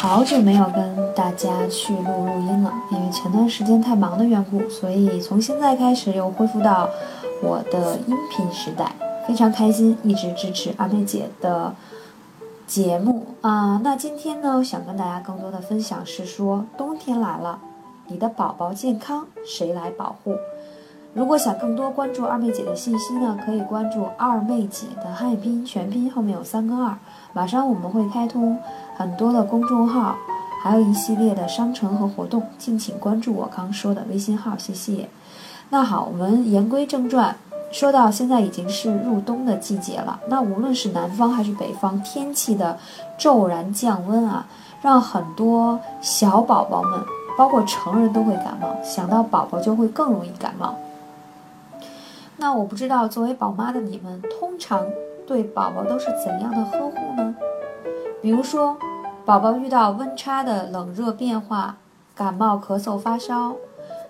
好久没有跟大家去录录音了，因为前段时间太忙的缘故，所以从现在开始又恢复到我的音频时代，非常开心，一直支持阿妹姐的节目啊。那今天呢，想跟大家更多的分享是说，冬天来了，你的宝宝健康谁来保护？如果想更多关注二妹姐的信息呢，可以关注二妹姐的汉语拼音全拼后面有三个二。马上我们会开通很多的公众号，还有一系列的商城和活动，敬请关注我刚说的微信号，谢谢。那好，我们言归正传，说到现在已经是入冬的季节了，那无论是南方还是北方，天气的骤然降温啊，让很多小宝宝们，包括成人都会感冒，想到宝宝就会更容易感冒。那我不知道，作为宝妈的你们，通常对宝宝都是怎样的呵护呢？比如说，宝宝遇到温差的冷热变化，感冒、咳嗽、发烧，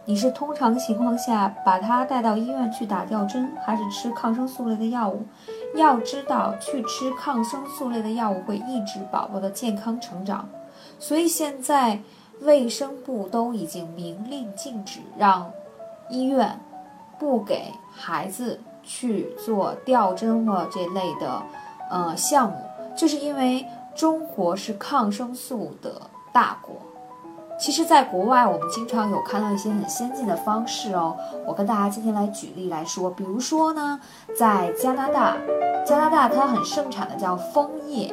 你是通常情况下把他带到医院去打吊针，还是吃抗生素类的药物？要知道，去吃抗生素类的药物会抑制宝宝的健康成长，所以现在卫生部都已经明令禁止让医院。不给孩子去做吊针或这类的呃项目，就是因为中国是抗生素的大国。其实，在国外我们经常有看到一些很先进的方式哦。我跟大家今天来举例来说，比如说呢，在加拿大，加拿大它很盛产的叫枫叶。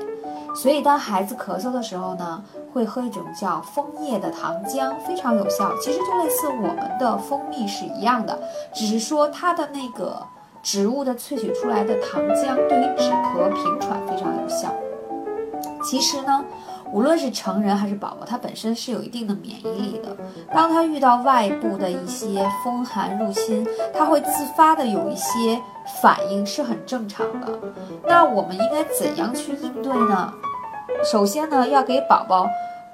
所以，当孩子咳嗽的时候呢，会喝一种叫枫叶的糖浆，非常有效。其实就类似我们的蜂蜜是一样的，只是说它的那个植物的萃取出来的糖浆对于止咳平喘非常有效。其实呢，无论是成人还是宝宝，他本身是有一定的免疫力的。当他遇到外部的一些风寒入侵，他会自发的有一些反应，是很正常的。那我们应该怎样去应对呢？首先呢，要给宝宝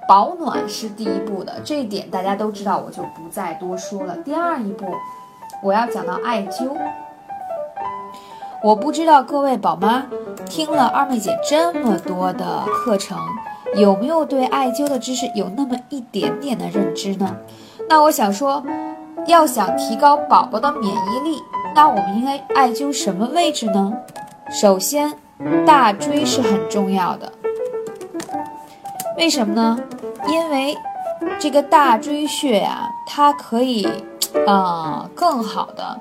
保暖是第一步的，这一点大家都知道，我就不再多说了。第二一步，我要讲到艾灸。我不知道各位宝妈听了二妹姐这么多的课程，有没有对艾灸的知识有那么一点点的认知呢？那我想说，要想提高宝宝的免疫力，那我们应该艾灸什么位置呢？首先，大椎是很重要的。为什么呢？因为这个大椎穴呀，它可以，呃，更好的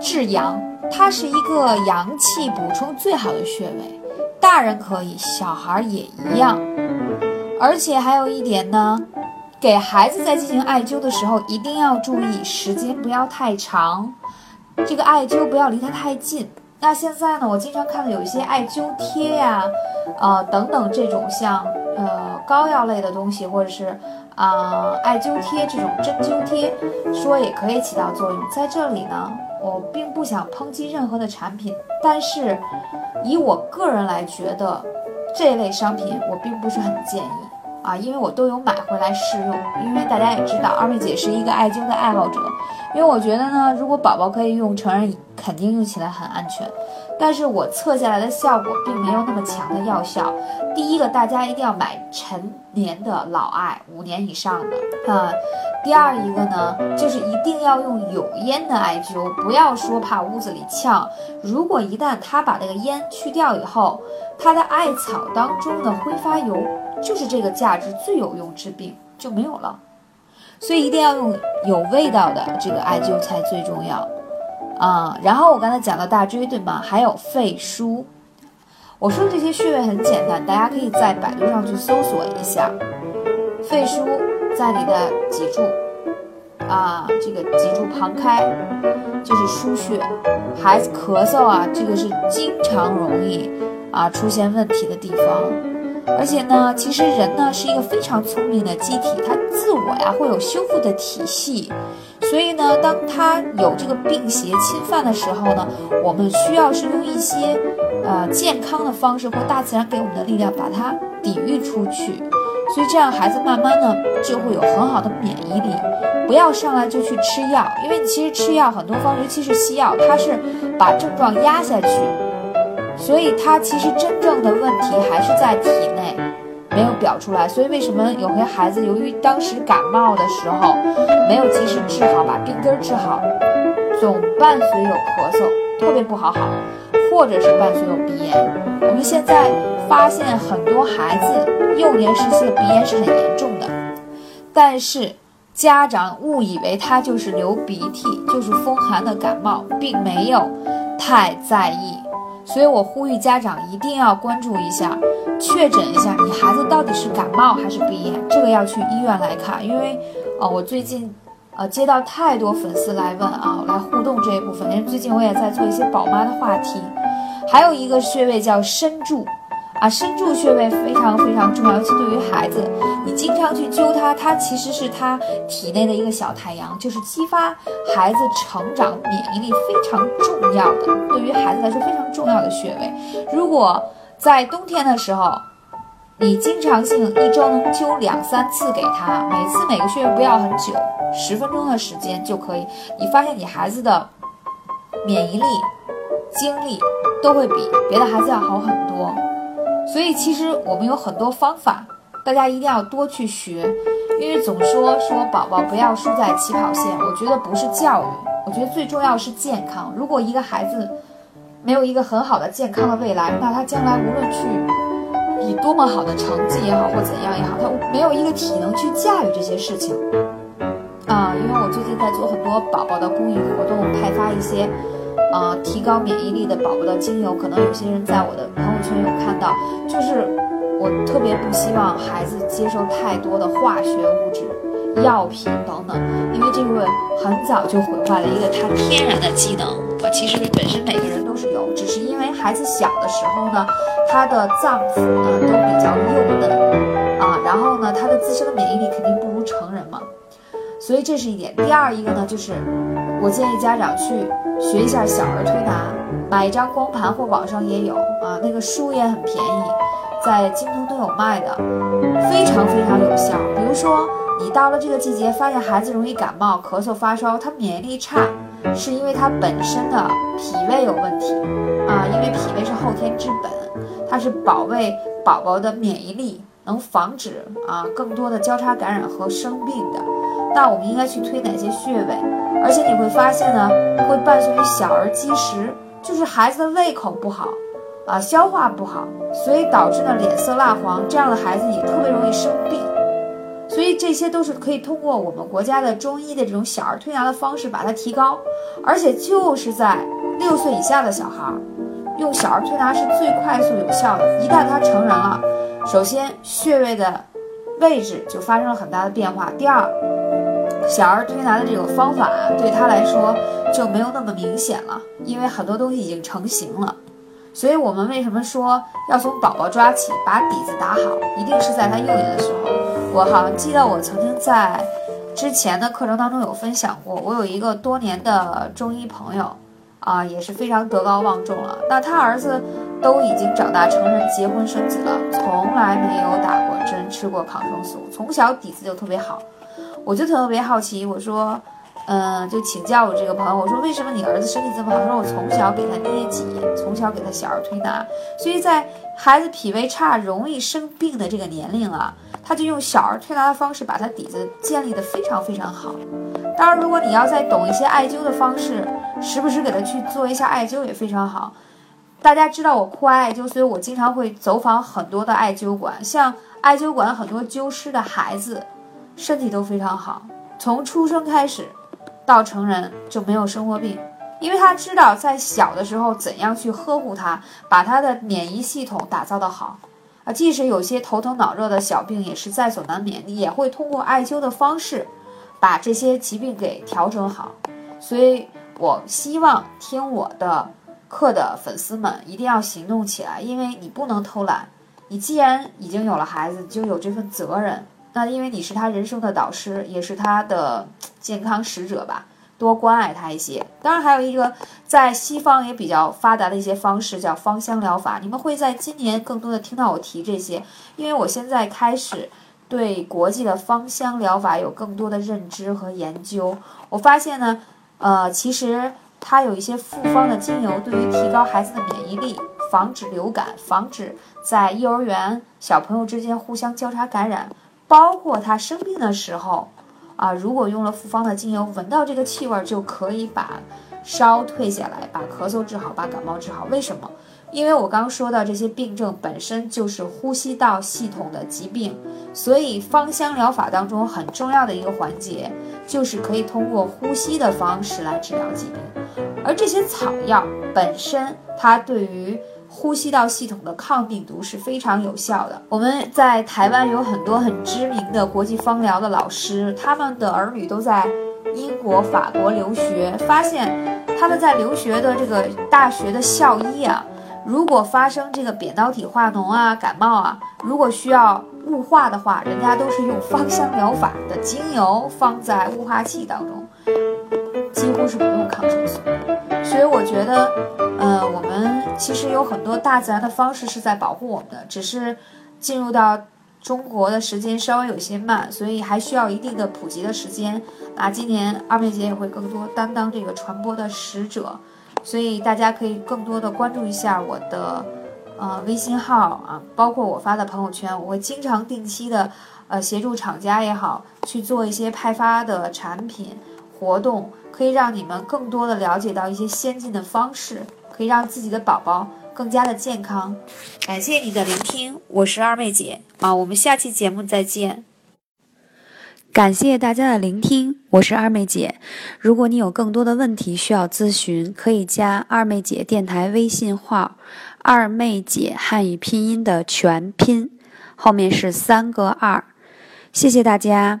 治阳，它是一个阳气补充最好的穴位。大人可以，小孩也一样。而且还有一点呢，给孩子在进行艾灸的时候，一定要注意时间不要太长，这个艾灸不要离他太近。那现在呢，我经常看到有一些艾灸贴呀，呃，等等这种像。呃，膏药类的东西，或者是啊，艾灸贴这种针灸贴，说也可以起到作用。在这里呢，我并不想抨击任何的产品，但是以我个人来觉得，这类商品我并不是很建议啊，因为我都有买回来试用。因为大家也知道，二妹姐是一个艾灸的爱好者，因为我觉得呢，如果宝宝可以用，成人肯定用起来很安全。但是我测下来的效果并没有那么强的药效。第一个，大家一定要买陈年的老艾，五年以上的啊。第二一个呢，就是一定要用有烟的艾灸，不要说怕屋子里呛。如果一旦他把那个烟去掉以后，它的艾草当中的挥发油就是这个价值最有用治病就没有了。所以一定要用有味道的这个艾灸才最重要。啊，然后我刚才讲到大椎，对吗？还有肺腧。我说的这些穴位很简单，大家可以在百度上去搜索一下。肺腧在你的脊柱，啊，这个脊柱旁开就是腧穴。孩子咳嗽啊，这个是经常容易啊出现问题的地方。而且呢，其实人呢是一个非常聪明的机体，它自我呀会有修复的体系。所以呢，当他有这个病邪侵犯的时候呢，我们需要是用一些呃健康的方式或大自然给我们的力量把它抵御出去。所以这样孩子慢慢呢就会有很好的免疫力。不要上来就去吃药，因为你其实吃药很多方，尤其是西药，它是把症状压下去，所以它其实真正的问题还是在体内。没有表出来，所以为什么有些孩子由于当时感冒的时候没有及时治好，把病根治好，总伴随有咳嗽，特别不好好，或者是伴随有鼻炎。我们现在发现很多孩子幼年时期的鼻炎是很严重的，但是家长误以为他就是流鼻涕，就是风寒的感冒，并没有太在意。所以我呼吁家长一定要关注一下。确诊一下，你孩子到底是感冒还是鼻炎？这个要去医院来看。因为，呃，我最近，呃，接到太多粉丝来问啊，来互动这一部分。因为最近我也在做一些宝妈的话题。还有一个穴位叫身柱，啊，身柱穴位非常非常重要，尤其对于孩子，你经常去灸它，它其实是他体内的一个小太阳，就是激发孩子成长免疫力非常重要的，对于孩子来说非常重要的穴位。如果在冬天的时候，你经常性一周能灸两三次给他，每次每个穴位不要很久，十分钟的时间就可以。你发现你孩子的免疫力、精力都会比别的孩子要好很多。所以其实我们有很多方法，大家一定要多去学。因为总说说宝宝不要输在起跑线，我觉得不是教育，我觉得最重要是健康。如果一个孩子，没有一个很好的健康的未来，那他将来无论去以多么好的成绩也好，或怎样也好，他没有一个体能去驾驭这些事情啊。因为我最近在做很多宝宝的公益活动，派发一些啊提高免疫力的宝宝的精油，可能有些人在我的朋友圈有看到，就是我特别不希望孩子接受太多的化学物质、药品等等，因为这个很早就毁坏了一个他天然的机能。我其实本身每个人都是有，只是因为孩子小的时候呢，他的脏腑呢都比较幼嫩啊，然后呢，他的自身的免疫力肯定不如成人嘛，所以这是一点。第二一个呢，就是我建议家长去学一下小儿推拿，买一张光盘或网上也有啊，那个书也很便宜，在京东都有卖的，非常非常有效。比如说你到了这个季节，发现孩子容易感冒、咳嗽、发烧，他免疫力差。是因为他本身的脾胃有问题啊，因为脾胃是后天之本，它是保卫宝宝的免疫力，能防止啊更多的交叉感染和生病的。那我们应该去推哪些穴位？而且你会发现呢，会伴随于小儿积食，就是孩子的胃口不好啊，消化不好，所以导致呢脸色蜡黄，这样的孩子也特别容易生病。所以这些都是可以通过我们国家的中医的这种小儿推拿的方式把它提高，而且就是在六岁以下的小孩儿用小儿推拿是最快速有效的。一旦他成人了，首先穴位的位置就发生了很大的变化。第二，小儿推拿的这个方法对他来说就没有那么明显了，因为很多东西已经成型了。所以我们为什么说要从宝宝抓起，把底子打好，一定是在他幼年的时候。我好像记得我曾经在之前的课程当中有分享过，我有一个多年的中医朋友，啊，也是非常德高望重了。那他儿子都已经长大成人，结婚生子了，从来没有打过针，吃过抗生素，从小底子就特别好。我就特别好奇，我说。嗯，就请教我这个朋友，我说为什么你儿子身体这么好？他说我从小给他捏脊，从小给他小儿推拿，所以在孩子脾胃差、容易生病的这个年龄啊，他就用小儿推拿的方式把他底子建立的非常非常好。当然，如果你要再懂一些艾灸的方式，时不时给他去做一下艾灸也非常好。大家知道我酷爱艾灸，所以我经常会走访很多的艾灸馆，像艾灸馆很多灸师的孩子身体都非常好，从出生开始。到成人就没有生活病，因为他知道在小的时候怎样去呵护他，把他的免疫系统打造的好啊。即使有些头疼脑热的小病也是在所难免，你也会通过艾灸的方式把这些疾病给调整好。所以我希望听我的课的粉丝们一定要行动起来，因为你不能偷懒，你既然已经有了孩子，就有这份责任。那因为你是他人生的导师，也是他的健康使者吧，多关爱他一些。当然，还有一个在西方也比较发达的一些方式，叫芳香疗法。你们会在今年更多的听到我提这些，因为我现在开始对国际的芳香疗法有更多的认知和研究。我发现呢，呃，其实它有一些复方的精油，对于提高孩子的免疫力，防止流感，防止在幼儿园小朋友之间互相交叉感染。包括他生病的时候，啊，如果用了复方的精油，闻到这个气味就可以把烧退下来，把咳嗽治好，把感冒治好。为什么？因为我刚说到这些病症本身就是呼吸道系统的疾病，所以芳香疗法当中很重要的一个环节就是可以通过呼吸的方式来治疗疾病，而这些草药本身它对于。呼吸道系统的抗病毒是非常有效的。我们在台湾有很多很知名的国际芳疗的老师，他们的儿女都在英国、法国留学，发现他们在留学的这个大学的校医啊，如果发生这个扁桃体化脓啊、感冒啊，如果需要雾化的话，人家都是用芳香疗法的精油放在雾化器当中，几乎是不用抗生素。所以我觉得，呃，我们其实有很多大自然的方式是在保护我们的，只是进入到中国的时间稍微有些慢，所以还需要一定的普及的时间。那今年二妹姐也会更多担当这个传播的使者，所以大家可以更多的关注一下我的呃微信号啊，包括我发的朋友圈，我会经常定期的呃协助厂家也好去做一些派发的产品活动。可以让你们更多的了解到一些先进的方式，可以让自己的宝宝更加的健康。感谢你的聆听，我是二妹姐啊，我们下期节目再见。感谢大家的聆听，我是二妹姐。如果你有更多的问题需要咨询，可以加二妹姐电台微信号“二妹姐汉语拼音”的全拼，后面是三个二。谢谢大家。